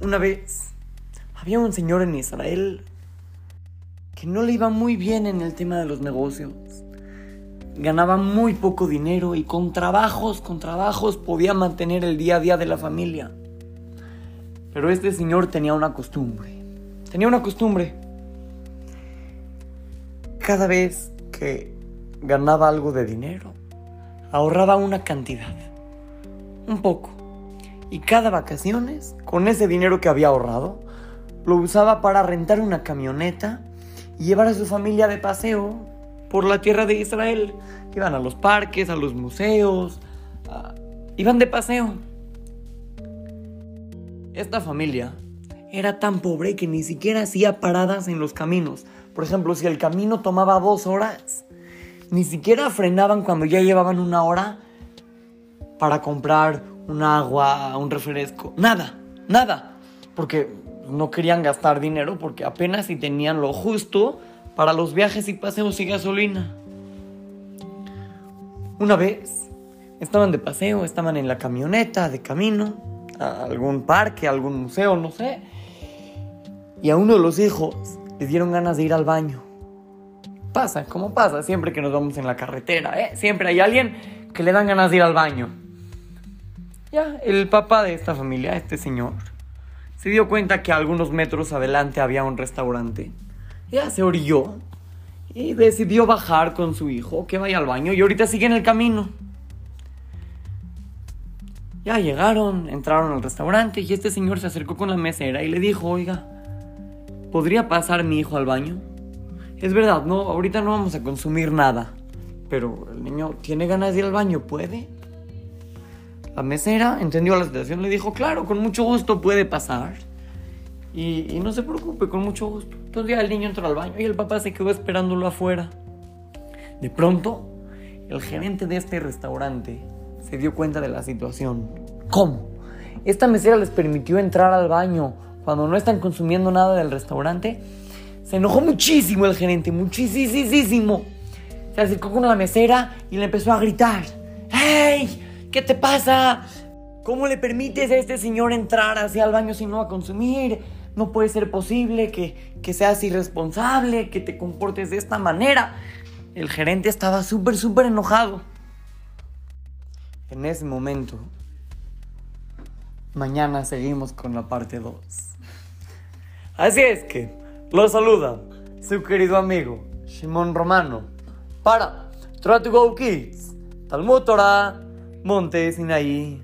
Una vez había un señor en Israel que no le iba muy bien en el tema de los negocios. Ganaba muy poco dinero y con trabajos, con trabajos podía mantener el día a día de la familia. Pero este señor tenía una costumbre. Tenía una costumbre. Cada vez que ganaba algo de dinero, ahorraba una cantidad. Un poco. Y cada vacaciones, con ese dinero que había ahorrado, lo usaba para rentar una camioneta y llevar a su familia de paseo por la tierra de Israel. Iban a los parques, a los museos, iban de paseo. Esta familia era tan pobre que ni siquiera hacía paradas en los caminos. Por ejemplo, si el camino tomaba dos horas, ni siquiera frenaban cuando ya llevaban una hora para comprar un agua, un refresco. Nada, nada. Porque no querían gastar dinero porque apenas si tenían lo justo para los viajes y paseos y gasolina. Una vez estaban de paseo, estaban en la camioneta, de camino, a algún parque, algún museo, no sé. Y a uno de los hijos le dieron ganas de ir al baño. Pasa, como pasa siempre que nos vamos en la carretera, ¿eh? Siempre hay alguien que le dan ganas de ir al baño. Ya, el papá de esta familia, este señor, se dio cuenta que a algunos metros adelante había un restaurante. Ya se orilló y decidió bajar con su hijo, que vaya al baño y ahorita sigue en el camino. Ya llegaron, entraron al restaurante y este señor se acercó con la mesera y le dijo, oiga, ¿podría pasar mi hijo al baño? Es verdad, no, ahorita no vamos a consumir nada. Pero el niño tiene ganas de ir al baño, ¿puede? La mesera entendió la situación, le dijo, claro, con mucho gusto puede pasar. Y, no se preocupe, con mucho gusto. Entonces ya el niño entró al baño y el papá se quedó esperándolo afuera. De pronto, el gerente de este restaurante se dio cuenta de la situación. ¿Cómo? Esta mesera les permitió entrar al baño cuando no están consumiendo nada del restaurante. Se enojó muchísimo el gerente, muchísimo. Se acercó con la mesera y le empezó a gritar. ¡Hey! ¿Qué te pasa? ¿Cómo le permites a este señor entrar hacia el baño si no a consumir? No puede ser posible que, que seas irresponsable, que te comportes de esta manera. El gerente estaba súper, súper enojado. En ese momento, mañana seguimos con la parte 2. Así es que, lo saluda su querido amigo Shimon Romano para Try to Go Kids, Talmud Torah, Monte Sinaí.